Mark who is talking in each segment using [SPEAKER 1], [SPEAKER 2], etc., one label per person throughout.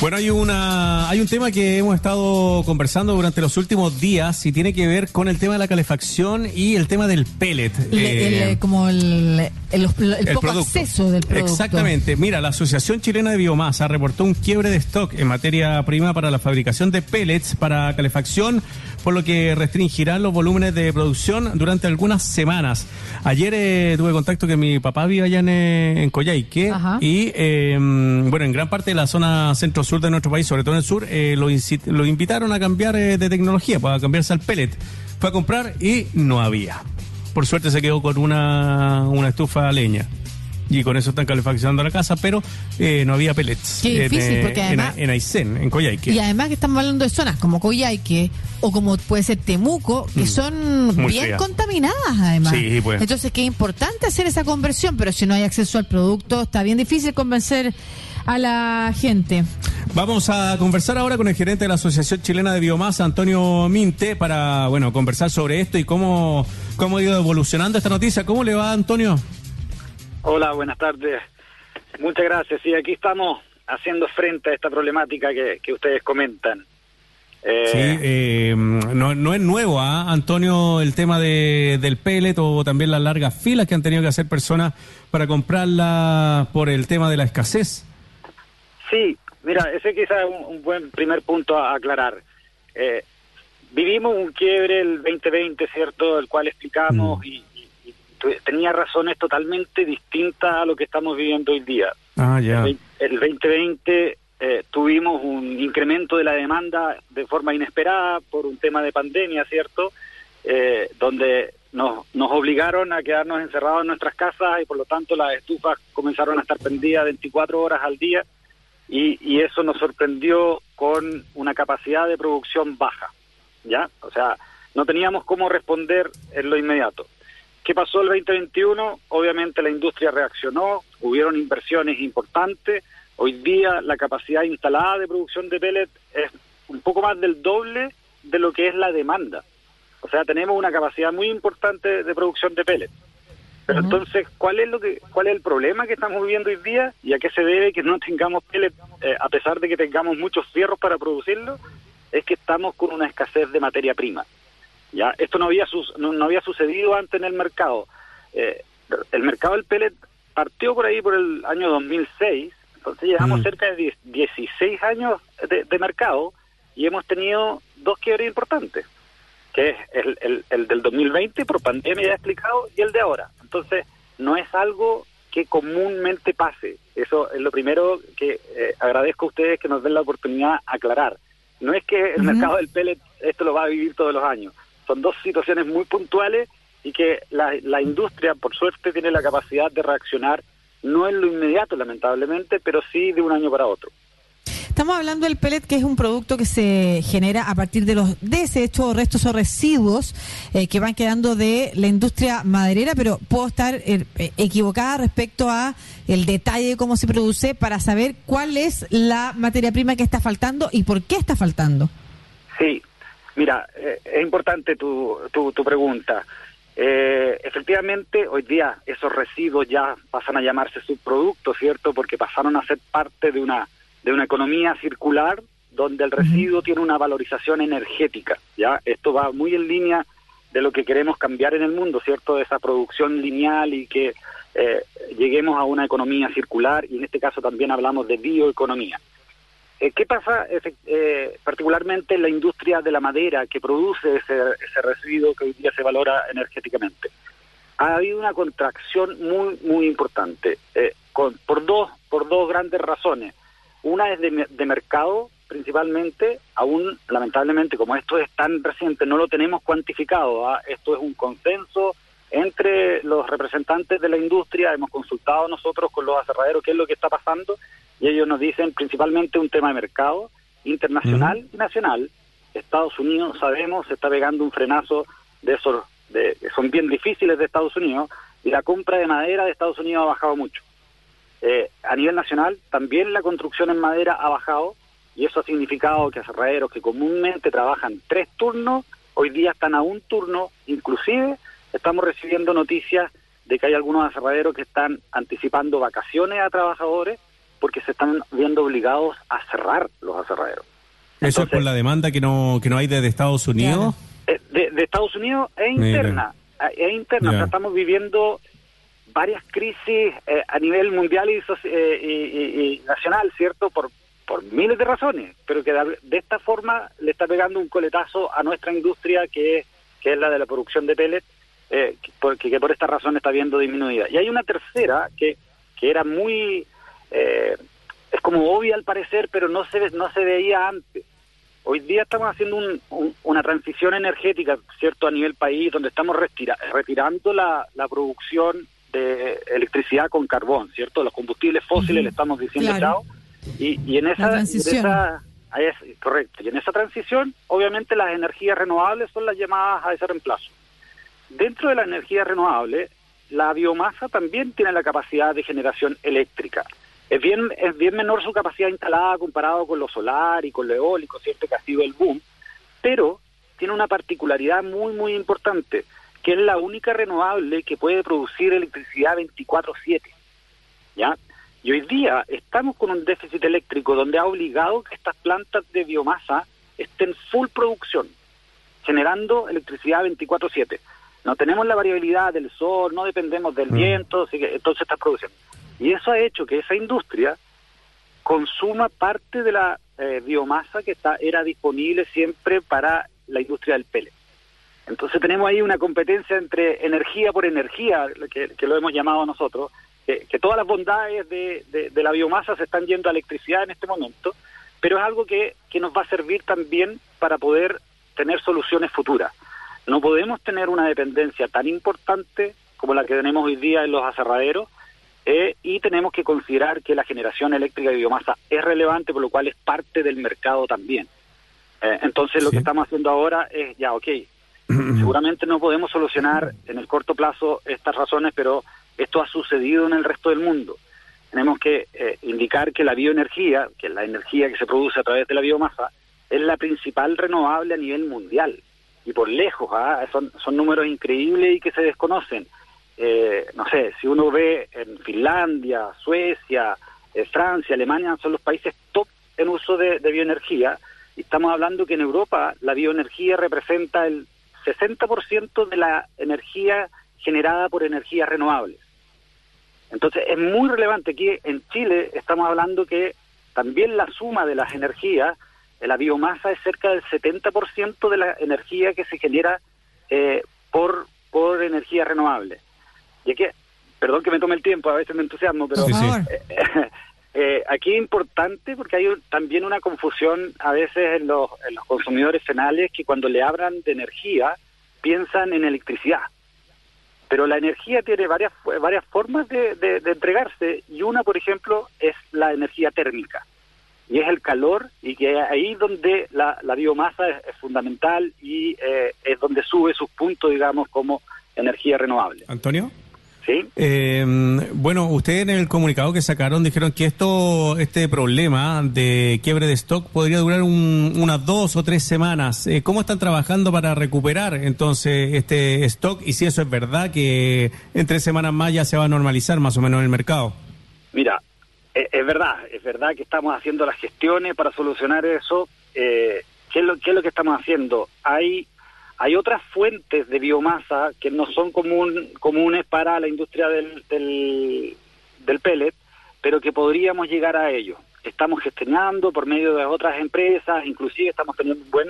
[SPEAKER 1] Bueno, hay una hay un tema que hemos estado conversando durante los últimos días y tiene que ver con el tema de la calefacción y el tema del pellet.
[SPEAKER 2] Eh, como el, el, poco acceso del producto.
[SPEAKER 1] Exactamente. Mira, la Asociación Chilena de Biomasa reportó un quiebre de stock en materia prima para la fabricación de pellets para calefacción, por lo que restringirán los volúmenes de producción durante algunas semanas. Ayer eh, tuve contacto que mi papá vive allá en, eh, en Coyhaique y, bueno, en gran parte de la zona centro sur de nuestro país, sobre todo en el sur, eh, lo, lo, invitaron a cambiar de tecnología, para pues, cambiarse al pellet. Fue a comprar y no había. Por suerte se quedó con una, una estufa a leña y con eso están calefaccionando la casa, pero eh, no había pellets.
[SPEAKER 2] Qué difícil,
[SPEAKER 1] en,
[SPEAKER 2] porque además.
[SPEAKER 1] En, Aysén, en Coyhaique.
[SPEAKER 2] Y además que estamos hablando de zonas como Coyhaique o como puede ser Temuco, que mm. son bien contaminadas además.
[SPEAKER 1] Sí, pues.
[SPEAKER 2] Entonces, qué importante hacer esa conversión, pero si no hay acceso al producto, está bien difícil convencer a la gente.
[SPEAKER 1] Vamos a conversar ahora con el gerente de la Asociación Chilena de Biomasa, Antonio Minte, para bueno conversar sobre esto y cómo, cómo ha ido evolucionando esta noticia. ¿Cómo le va, Antonio?
[SPEAKER 3] Hola, buenas tardes. Muchas gracias. Sí, aquí estamos haciendo frente a esta problemática que, ustedes comentan.
[SPEAKER 1] Eh, sí, eh, no, no, es nuevo, ¿ah? Antonio, el tema de, del pellet o también las largas filas que han tenido que hacer personas para comprarla por el tema de la escasez.
[SPEAKER 3] Sí, mira, ese quizás es un, buen primer punto a aclarar. Eh, vivimos un quiebre el 2020, ¿cierto? El cual explicamos mm. y, tenía razones totalmente distintas a lo que estamos viviendo hoy día.
[SPEAKER 1] Ah, ya.
[SPEAKER 3] El, 2020 eh, tuvimos un incremento de la demanda de forma inesperada por un tema de pandemia, ¿cierto? Eh, donde nos, nos obligaron a quedarnos encerrados en nuestras casas y por lo tanto las estufas comenzaron a estar prendidas 24 horas al día y, y eso nos sorprendió con una capacidad de producción baja, ¿ya? O sea, no teníamos cómo responder en lo inmediato. ¿Qué pasó el 2021? Obviamente la industria reaccionó, hubieron inversiones importantes. Hoy día la capacidad instalada de producción de pellet es un poco más del doble de lo que es la demanda. O sea, tenemos una capacidad muy importante de producción de pellet. Pero entonces, ¿cuál es lo que, cuál es el problema que estamos viviendo hoy día y a qué se debe que no tengamos pellet, eh, a pesar de que tengamos muchos fierros para producirlo? Es que estamos con una escasez de materia prima. Ya, esto no había no, había sucedido antes en el mercado. Eh, el mercado del pellet partió por ahí por el año 2006, entonces llevamos cerca de 16 años de, de mercado y hemos tenido dos quiebres importantes que es el, el, del 2020 por pandemia ya explicado y el de ahora. Entonces, no es algo que comúnmente pase. Eso es lo primero que eh, agradezco a ustedes que nos den la oportunidad de aclarar. No es que el mercado del pellet esto lo va a vivir todos los años. Son dos situaciones muy puntuales y que la, la industria, por suerte, tiene la capacidad de reaccionar, no en lo inmediato, lamentablemente, pero sí de un año para otro.
[SPEAKER 2] Estamos hablando del pellet, que es un producto que se genera a partir de los desechos, restos o residuos eh, que van quedando de la industria maderera, pero puedo estar eh, equivocada respecto a el detalle de cómo se produce para saber cuál es la materia prima que está faltando y por qué está faltando.
[SPEAKER 3] Sí, mira, eh, es importante tu, tu, tu pregunta. efectivamente, hoy día esos residuos ya pasan a llamarse subproductos, ¿cierto? Porque pasaron a ser parte de una de una economía circular donde el residuo tiene una valorización energética, ¿ya? Esto va muy en línea de lo que queremos cambiar en el mundo, ¿cierto? De esa producción lineal y que eh, lleguemos a una economía circular y en este caso también hablamos de bioeconomía. Eh, ¿Qué pasa eh, particularmente en la industria de la madera que produce ese, ese residuo que hoy día se valora energéticamente? Ha habido una contracción muy, muy importante con, por, dos, por dos grandes razones. Una es de, mercado, principalmente, aún lamentablemente como esto es tan reciente, no lo tenemos cuantificado. ¿ah? Esto es un consenso entre los representantes de la industria, hemos consultado nosotros con los aserraderos qué es lo que está pasando y ellos nos dicen principalmente un tema de mercado internacional y nacional. Estados Unidos, sabemos, se está pegando un frenazo de esos, de, son bien difíciles de Estados Unidos y la compra de madera de Estados Unidos ha bajado mucho. Eh, a nivel nacional también la construcción en madera ha bajado y eso ha significado que aserraderos que comúnmente trabajan tres turnos, hoy día están a un turno, inclusive estamos recibiendo noticias de que hay algunos aserraderos que están anticipando vacaciones a trabajadores porque se están viendo obligados a cerrar los aserraderos.
[SPEAKER 1] ¿Eso es por la demanda que no, que no hay desde Estados Unidos?
[SPEAKER 3] Eh, de, Estados Unidos es interna. Es interna. estamos viviendo varias crisis eh, a nivel mundial y, y, nacional, ¿cierto? Por, por miles de razones, pero que de, esta forma le está pegando un coletazo a nuestra industria que, que es la de la producción de pellets, eh, porque que por esta razón está viendo disminuida. Y hay una tercera que, que era muy eh, es como obvia al parecer, pero no se no se veía antes. Hoy día estamos haciendo una transición energética, cierto, a nivel país, donde estamos retirando la, producción de electricidad con carbón, cierto, los combustibles fósiles le estamos diciendo chao y, y en esa, transición. correcto, y en esa transición, obviamente las energías renovables son las llamadas a ese reemplazo. Dentro de la energía renovable, la biomasa también tiene la capacidad de generación eléctrica. Es bien, es bien menor su capacidad instalada comparado con lo solar y con lo eólico, ¿cierto? Que ha sido el boom, pero tiene una particularidad muy, muy importante, que es la única renovable que puede producir electricidad 24-7. ¿Ya? Y hoy día estamos con un déficit eléctrico donde ha obligado que estas plantas de biomasa estén full producción, generando electricidad 24-7. No tenemos la variabilidad del sol, no dependemos del mm. viento, así que entonces está produciendo. Y eso ha hecho que esa industria consuma parte de la eh, biomasa que está, era disponible siempre para la industria del pellet. Entonces tenemos ahí una competencia entre energía por energía, que, lo hemos llamado nosotros, que, todas las bondades de, de, la biomasa se están yendo a electricidad en este momento, pero es algo que, que nos va a servir también para poder tener soluciones futuras. No podemos tener una dependencia tan importante como la que tenemos hoy día en los aserraderos, eh, y tenemos que considerar que la generación eléctrica de biomasa es relevante, por lo cual es parte del mercado también. Eh, entonces lo que estamos haciendo ahora es, ya, ok, seguramente no podemos solucionar en el corto plazo estas razones, pero esto ha sucedido en el resto del mundo. Tenemos que eh, indicar que la bioenergía, que es la energía que se produce a través de la biomasa, es la principal renovable a nivel mundial. Y por lejos, ¿ah? son, son números increíbles y que se desconocen eh, no sé, si uno ve en Finlandia, Suecia, eh, Francia, Alemania, son los países top en uso de, bioenergía. Y estamos hablando que en Europa la bioenergía representa el 60% de la energía generada por energías renovables. Entonces es muy relevante. Aquí en Chile estamos hablando que también la suma de las energías, de la biomasa es cerca del 70% de la energía que se genera eh, por, por energía renovable. Y aquí, perdón que me tome el tiempo, a veces me entusiasmo, pero eh, aquí es importante porque hay también una confusión a veces en los, en los consumidores finales que cuando le hablan de energía piensan en electricidad. Pero la energía tiene varias, varias formas de, de, entregarse y una, por ejemplo, es la energía térmica y es el calor y que ahí donde la, la biomasa es, fundamental y eh, es donde sube sus puntos, digamos, como energía renovable.
[SPEAKER 1] Antonio. Eh, bueno, ustedes en el comunicado que sacaron dijeron que esto, este problema de quiebre de stock podría durar unas dos o tres semanas. Eh, ¿Cómo están trabajando para recuperar entonces este stock? Y si eso es verdad, que en tres semanas más ya se va a normalizar más o menos el mercado.
[SPEAKER 3] Mira, es, verdad, es verdad que estamos haciendo las gestiones para solucionar eso. Eh, ¿qué, es lo, ¿Qué es lo que estamos haciendo? Hay hay otras fuentes de biomasa que no son común, comunes para la industria del, del, pellet, pero que podríamos llegar a ello. Estamos gestionando por medio de otras empresas, inclusive estamos teniendo un buen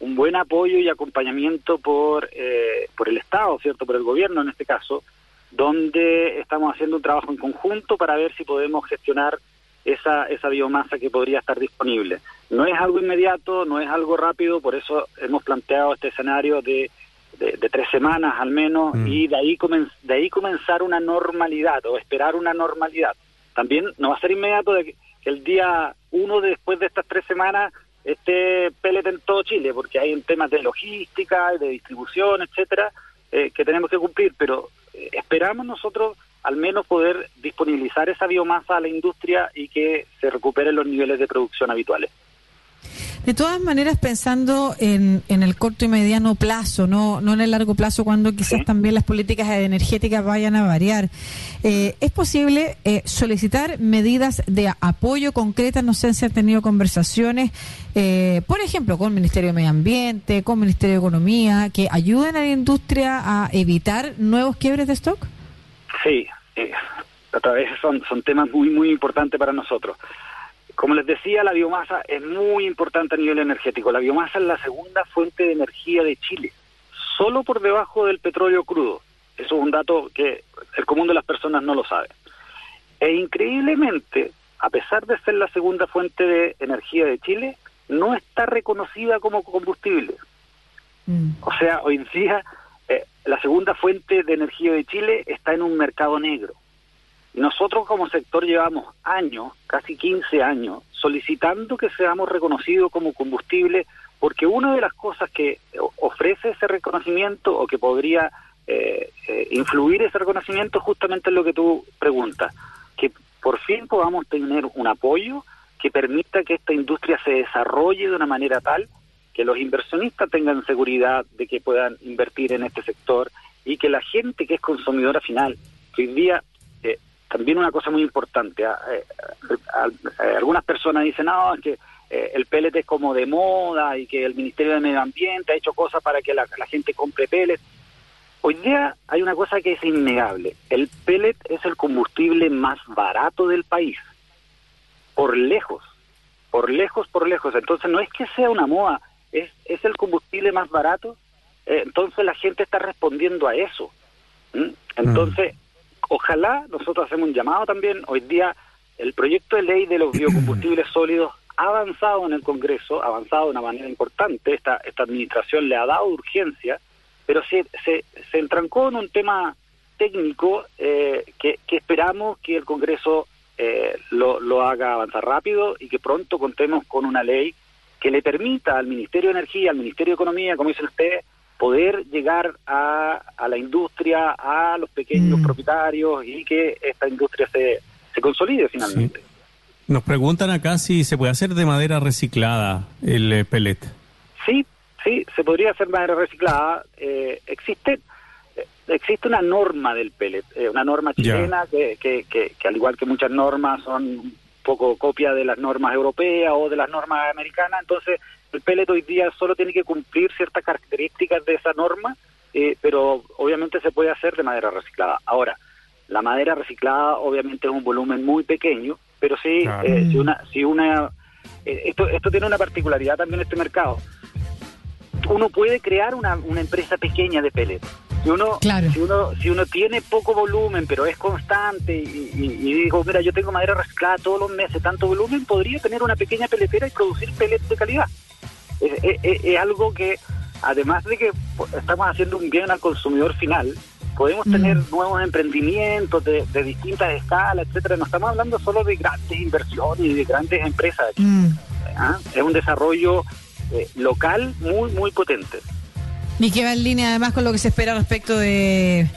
[SPEAKER 3] un buen apoyo y acompañamiento por eh, por el Estado, cierto, por el gobierno en este caso, donde estamos haciendo un trabajo en conjunto para ver si podemos gestionar esa, esa biomasa que podría estar disponible. No es algo inmediato, no es algo rápido, por eso hemos planteado este escenario de, de, tres semanas al menos mm. y de ahí, de ahí comenzar una normalidad o esperar una normalidad. También no va a ser inmediato de que, el día uno después de estas tres semanas esté pellet en todo Chile, porque hay temas de logística, de distribución, etcétera, eh, que tenemos que cumplir, pero esperamos nosotros al menos poder disponibilizar esa biomasa a la industria y que se recuperen los niveles de producción habituales.
[SPEAKER 2] De todas maneras, pensando en, en el corto y mediano plazo, no, no en el largo plazo, cuando quizás también las políticas energéticas vayan a variar, eh, ¿es posible eh, solicitar medidas de apoyo concretas? No sé si han tenido conversaciones, eh, por ejemplo, con el Ministerio de Medio Ambiente, con el Ministerio de Economía, que ayuden a la industria a evitar nuevos quiebres de stock.
[SPEAKER 3] Sí, otra vez son, son temas muy, muy importantes para nosotros. Como les decía, la biomasa es muy importante a nivel energético. La biomasa es la segunda fuente de energía de Chile, solo por debajo del petróleo crudo. Eso es un dato que el común de las personas no lo sabe. E increíblemente, a pesar de ser la segunda fuente de energía de Chile, no está reconocida como combustible. Mm. O sea, hoy en día eh, la segunda fuente de energía de Chile está en un mercado negro. Nosotros como sector llevamos años, casi 15 años, solicitando que seamos reconocidos como combustible porque una de las cosas que ofrece ese reconocimiento o que podría eh, eh, influir ese reconocimiento justamente es lo que tú preguntas, que por fin podamos tener un apoyo que permita que esta industria se desarrolle de una manera tal que los inversionistas tengan seguridad de que puedan invertir en este sector y que la gente que es consumidora final, hoy día también una cosa muy importante, ah, eh, eh, algunas personas dicen, no, que el pellet es como de moda y que el Ministerio de Medio Ambiente ha hecho cosas para que la, gente compre pellet. Hoy día hay una cosa que es innegable, el pellet es el combustible más barato del país, por lejos, por lejos, por lejos. Entonces no es que sea una moda, es, es el combustible más barato, entonces la gente está respondiendo a eso. Entonces, ojalá nosotros hacemos un llamado también. Hoy día el proyecto de ley de los biocombustibles sólidos ha avanzado en el Congreso, ha avanzado de una manera importante. Esta, esta administración le ha dado urgencia, pero se, se, se entrancó en un tema técnico eh, que, que, esperamos que el Congreso eh, lo, lo haga avanzar rápido y que pronto contemos con una ley que le permita al Ministerio de Energía, al Ministerio de Economía, como dicen ustedes, poder llegar a, a la industria, a los pequeños mm. propietarios y que esta industria se, se consolide finalmente.
[SPEAKER 1] Nos preguntan acá si se puede hacer de madera reciclada el eh, pellet.
[SPEAKER 3] Sí, sí, se podría hacer de madera reciclada. Eh, existe eh, existe una norma del pellet, una norma chilena que, que, que, que, al igual que muchas normas son un poco copia de las normas europeas o de las normas americanas, entonces el pellet hoy día solo tiene que cumplir ciertas características de esa norma, eh, pero obviamente se puede hacer de madera reciclada. Ahora, la madera reciclada obviamente es un volumen muy pequeño, pero sí, eh, si una, si una eh, esto, esto tiene una particularidad también en este mercado. Uno puede crear una, una empresa pequeña de pellet. Si uno, si uno, si uno tiene poco volumen, pero es constante y, y, digo, mira, yo tengo madera reciclada todos los meses, tanto volumen, podría tener una pequeña peletera y producir pellets de calidad es, algo que, además de que estamos haciendo un bien al consumidor final, podemos mm. tener nuevos emprendimientos de, distintas escalas, etcétera. No estamos hablando solo de grandes inversiones y de grandes empresas. Mm. ¿Ah? Es un desarrollo eh, local muy, muy potente.
[SPEAKER 2] Y que va en línea además con lo que se espera respecto de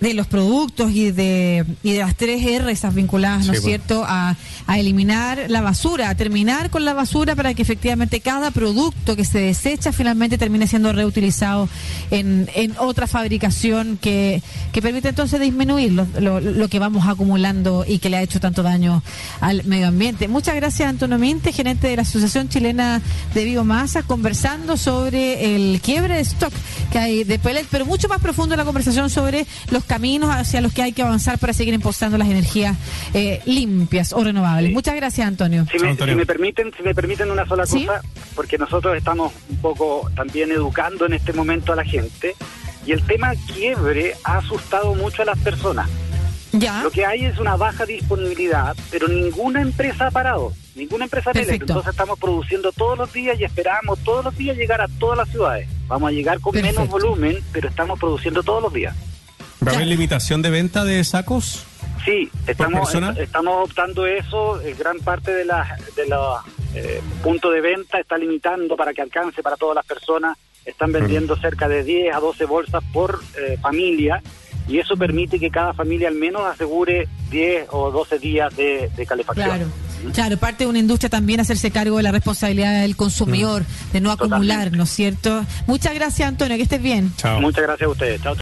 [SPEAKER 2] de, los productos y de, y de las tres R esas vinculadas, ¿no es cierto?, a, a, eliminar la basura, a terminar con la basura para que efectivamente cada producto que se desecha finalmente termine siendo reutilizado en, en otra fabricación que, que permite entonces disminuir lo, lo, lo, que vamos acumulando y que le ha hecho tanto daño al medio ambiente. Muchas gracias, Antonio Minte, gerente de la Asociación Chilena de Biomasa, conversando sobre el quiebre de stock que hay de pellet, pero mucho más profundo la conversación sobre los caminos hacia los que hay que avanzar para seguir impulsando las energías eh, limpias o renovables. Muchas gracias, Antonio.
[SPEAKER 3] Si me, permiten, si me permiten una sola cosa, porque nosotros estamos un poco también educando en este momento a la gente y el tema quiebre ha asustado mucho a las personas. Ya. Lo que hay es una baja disponibilidad, pero ninguna empresa ha parado, ninguna empresa ha Entonces estamos produciendo todos los días y esperamos todos los días llegar a todas las ciudades. Vamos a llegar con menos volumen, pero estamos produciendo todos los días.
[SPEAKER 1] ¿Va a haber limitación de venta de sacos?
[SPEAKER 3] Sí, estamos, estamos optando eso. Eh, gran parte de, la, de los eh, puntos de venta está limitando para que alcance para todas las personas. Están vendiendo cerca de 10 a 12 bolsas por eh, familia y eso permite que cada familia al menos asegure 10 o 12 días de, calefacción.
[SPEAKER 2] Claro. Claro, parte de una industria también hacerse cargo de la responsabilidad del consumidor, de no acumular, ¿no es cierto? Muchas gracias, Antonio, que estés bien.
[SPEAKER 1] Chao.
[SPEAKER 3] Muchas gracias a ustedes. Chao.